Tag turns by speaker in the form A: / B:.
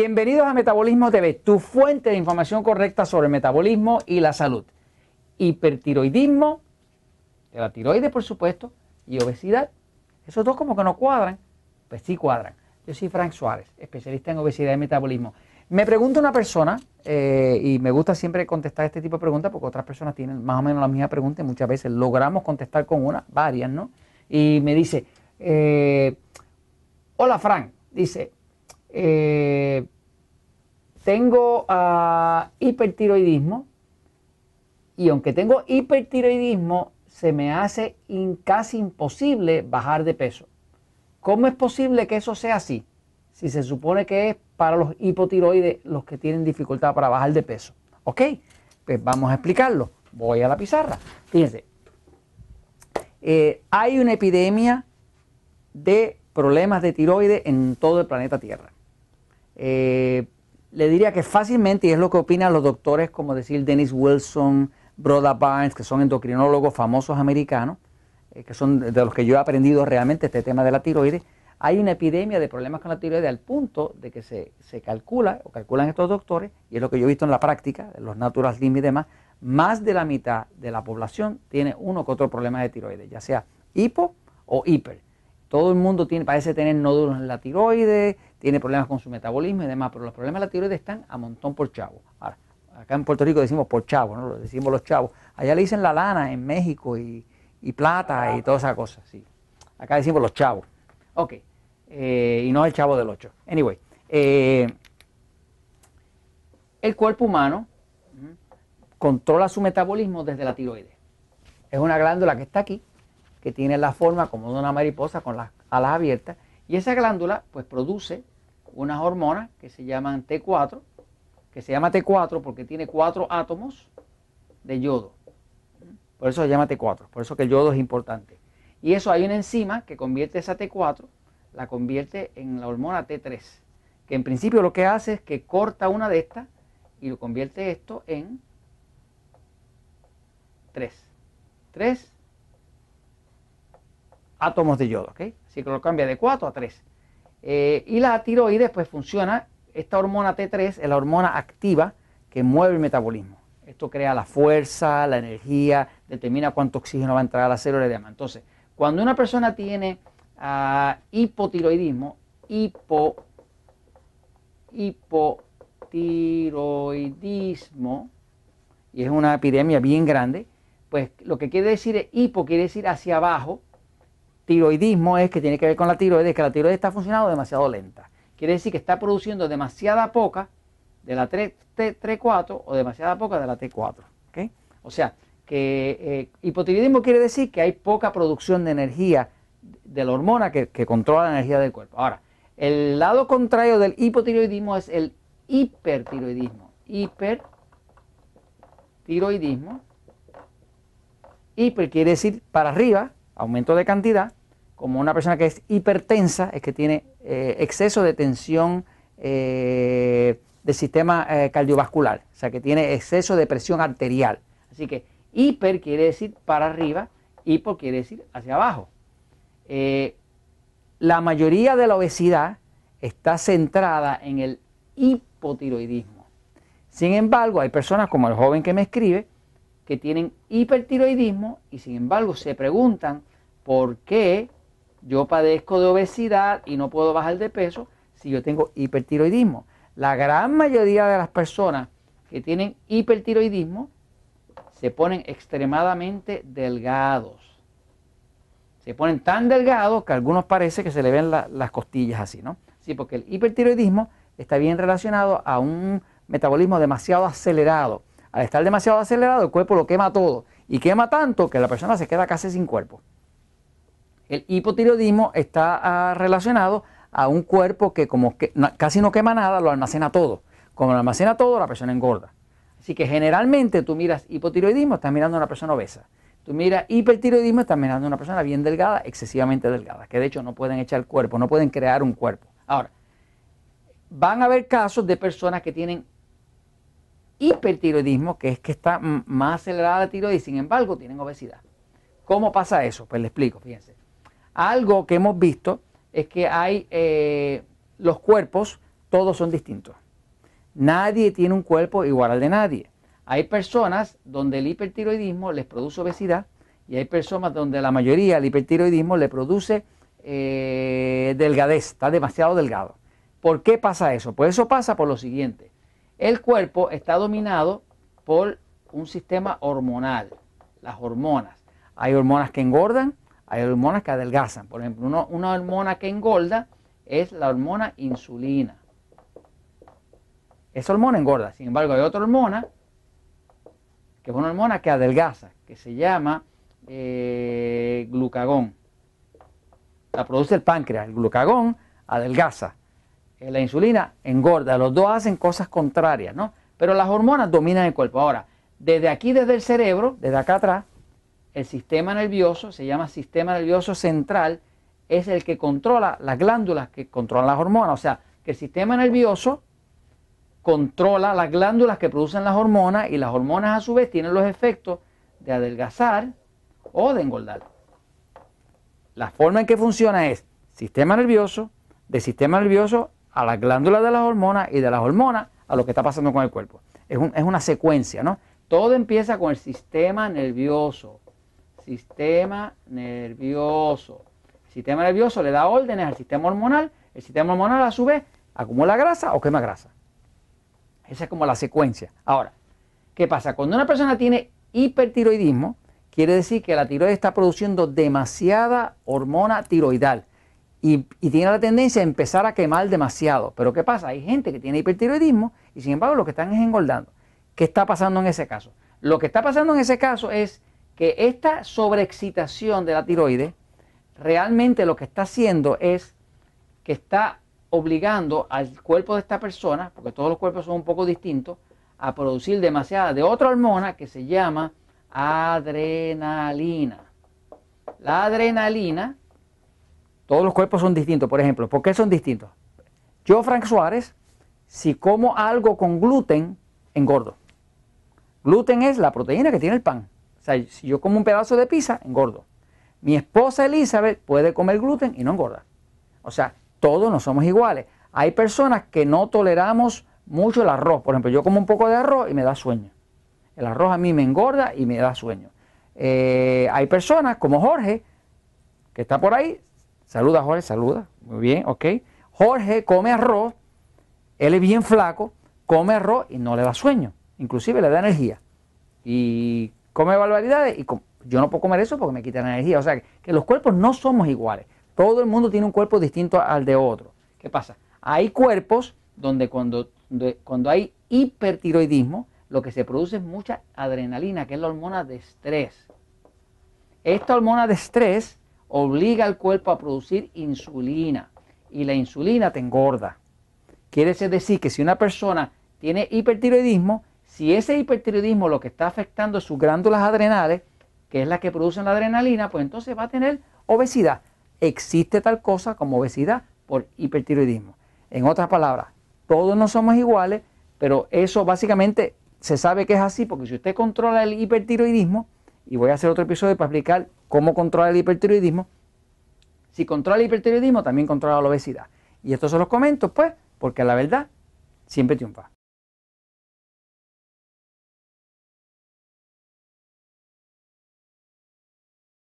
A: Bienvenidos a Metabolismo TV, tu fuente de información correcta sobre el metabolismo y la salud. Hipertiroidismo, de la tiroides por supuesto, y obesidad. Esos dos como que no cuadran, pues sí cuadran. Yo soy Frank Suárez, especialista en obesidad y metabolismo. Me pregunta una persona, eh, y me gusta siempre contestar este tipo de preguntas porque otras personas tienen más o menos la misma pregunta y muchas veces logramos contestar con una, varias, ¿no? Y me dice, eh, hola Frank, dice, eh, tengo ah, hipertiroidismo y aunque tengo hipertiroidismo, se me hace casi imposible bajar de peso. ¿Cómo es posible que eso sea así? Si se supone que es para los hipotiroides los que tienen dificultad para bajar de peso. ¿Ok? Pues vamos a explicarlo. Voy a la pizarra. Fíjense. Eh, hay una epidemia de problemas de tiroides en todo el planeta Tierra. Eh, le diría que fácilmente, y es lo que opinan los doctores, como decir Dennis Wilson, Broda Barnes, que son endocrinólogos famosos americanos, eh, que son de los que yo he aprendido realmente este tema de la tiroides, hay una epidemia de problemas con la tiroides al punto de que se, calcula, o calculan estos doctores, y es lo que yo he visto en la práctica, los Natural Slim y demás, más de la mitad de la población tiene uno que otro problema de tiroides, ya sea hipo o hiper. Todo el mundo tiene, parece tener nódulos en la tiroides, tiene problemas con su metabolismo y demás, pero los problemas de la tiroides están a montón por chavo. Ahora, acá en Puerto Rico decimos por chavo, ¿no? Lo decimos los chavos. Allá le dicen la lana en México y, plata y todas esas cosas, sí. Acá decimos los chavos. Ok. Eh, y no el chavo del 8. Anyway, eh, el cuerpo humano controla su metabolismo desde la tiroides. Es una glándula que está aquí, que tiene la forma como de una mariposa con las alas abiertas, y esa glándula pues produce unas hormonas que se llaman T4, que se llama T4 porque tiene cuatro átomos de yodo. Por eso se llama T4, por eso que el yodo es importante. Y eso hay una enzima que convierte esa T4 la convierte en la hormona T3, que en principio lo que hace es que corta una de estas y lo convierte esto en 3. 3 átomos de yodo, ¿ok? Así que lo cambia de 4 a 3. Eh, y la tiroides pues funciona, esta hormona T3 es la hormona activa que mueve el metabolismo. Esto crea la fuerza, la energía, determina cuánto oxígeno va a entrar a la célula y demás. Entonces, cuando una persona tiene hipotiroidismo, hipo, hipotiroidismo, y es una epidemia bien grande, pues lo que quiere decir es hipo, quiere decir hacia abajo, tiroidismo es que tiene que ver con la tiroides, que la tiroides está funcionando demasiado lenta. Quiere decir que está produciendo demasiada poca de la 3, 4 o demasiada poca de la T4. O sea, que eh, hipotiroidismo quiere decir que hay poca producción de energía de la hormona que, controla la energía del cuerpo. Ahora, el lado contrario del hipotiroidismo es el hipertiroidismo. Hipertiroidismo. Hiper quiere decir para arriba, aumento de cantidad, como una persona que es hipertensa, es que tiene eh, exceso de tensión eh, del sistema eh, cardiovascular, o sea que tiene exceso de presión arterial. Así que hiper quiere decir para arriba, hipo quiere decir hacia abajo. La mayoría de la obesidad está centrada en el hipotiroidismo. Sin embargo, hay personas como el joven que me escribe que tienen hipertiroidismo y sin embargo se preguntan por qué yo padezco de obesidad y no puedo bajar de peso si yo tengo hipertiroidismo. La gran mayoría de las personas que tienen hipertiroidismo se ponen extremadamente delgados se ponen tan delgados que a algunos parece que se le ven las costillas así, ¿no? Sí, porque el hipertiroidismo está bien relacionado a un metabolismo demasiado acelerado. Al estar demasiado acelerado, el cuerpo lo quema todo y quema tanto que la persona se queda casi sin cuerpo. El hipotiroidismo está ah, relacionado a un cuerpo que como que casi no quema nada, lo almacena todo. Como lo almacena todo, la persona engorda. Así que generalmente tú miras hipotiroidismo, estás mirando a una persona obesa. Tú mira, hipertiroidismo está mirando a una persona bien delgada, excesivamente delgada, que de hecho no pueden echar cuerpo, no pueden crear un cuerpo. Ahora, van a haber casos de personas que tienen hipertiroidismo, que es que está más acelerada la tiroides, sin embargo tienen obesidad. ¿Cómo pasa eso? Pues le explico, fíjense. Algo que hemos visto es que hay eh, los cuerpos, todos son distintos. Nadie tiene un cuerpo igual al de nadie. Hay personas donde el hipertiroidismo les produce obesidad y hay personas donde la mayoría el hipertiroidismo le produce eh, delgadez, está demasiado delgado. ¿Por qué pasa eso? Pues eso pasa por lo siguiente. El cuerpo está dominado por un sistema hormonal, las hormonas. Hay hormonas que engordan, hay hormonas que adelgazan. Por ejemplo, una hormona que engorda es la hormona insulina. Esa hormona engorda. Sin embargo, hay otra hormona que es una hormona que adelgaza, que se llama eh, glucagón. La produce el páncreas. El glucagón adelgaza. Eh, la insulina engorda. Los dos hacen cosas contrarias, ¿no? Pero las hormonas dominan el cuerpo. Ahora, desde aquí, desde el cerebro, desde acá atrás, el sistema nervioso, se llama sistema nervioso central, es el que controla las glándulas que controlan las hormonas. O sea, que el sistema nervioso controla las glándulas que producen las hormonas y las hormonas a su vez tienen los efectos de adelgazar o de engordar. La forma en que funciona es sistema nervioso, de sistema nervioso a las glándulas de las hormonas y de las hormonas a lo que está pasando con el cuerpo. Es, es una secuencia, ¿no? Todo empieza con el sistema nervioso. Sistema nervioso. El sistema nervioso le da órdenes al sistema hormonal. El sistema hormonal a su vez acumula grasa o quema grasa. Esa es como la secuencia. Ahora, ¿qué pasa? Cuando una persona tiene hipertiroidismo, quiere decir que la tiroides está produciendo demasiada hormona tiroidal y, tiene la tendencia a empezar a quemar demasiado. Pero ¿qué pasa? Hay gente que tiene hipertiroidismo y sin embargo lo que están es engordando. ¿Qué está pasando en ese caso? Lo que está pasando en ese caso es que esta sobreexcitación de la tiroides realmente lo que está haciendo es que está obligando al cuerpo de esta persona, porque todos los cuerpos son un poco distintos, a producir demasiada de otra hormona que se llama adrenalina. La adrenalina, todos los cuerpos son distintos, por ejemplo, ¿por qué son distintos? Yo, Frank Suárez, si como algo con gluten, engordo. Gluten es la proteína que tiene el pan. O sea, si yo como un pedazo de pizza, engordo. Mi esposa Elizabeth puede comer gluten y no engorda. O sea, todos no somos iguales. Hay personas que no toleramos mucho el arroz. Por ejemplo, yo como un poco de arroz y me da sueño. El arroz a mí me engorda y me da sueño. Eh, hay personas como Jorge, que está por ahí. Saluda Jorge, saluda. Muy bien, ok. Jorge come arroz, él es bien flaco, come arroz y no le da sueño. Inclusive le da energía. Y come barbaridades y yo no puedo comer eso porque me quita la energía. O sea, que los cuerpos no somos iguales. Todo el mundo tiene un cuerpo distinto al de otro. ¿Qué pasa? Hay cuerpos donde cuando, cuando hay hipertiroidismo, lo que se produce es mucha adrenalina, que es la hormona de estrés. Esta hormona de estrés obliga al cuerpo a producir insulina y la insulina te engorda. Quiere decir que si una persona tiene hipertiroidismo, si ese hipertiroidismo lo que está afectando es sus glándulas adrenales, que es la que producen la adrenalina, pues entonces va a tener obesidad existe tal cosa como obesidad por hipertiroidismo. En otras palabras, todos no somos iguales, pero eso básicamente se sabe que es así porque si usted controla el hipertiroidismo, y voy a hacer otro episodio para explicar cómo controla el hipertiroidismo, si controla el hipertiroidismo también controla la obesidad. Y esto se los comento pues porque la verdad siempre triunfa.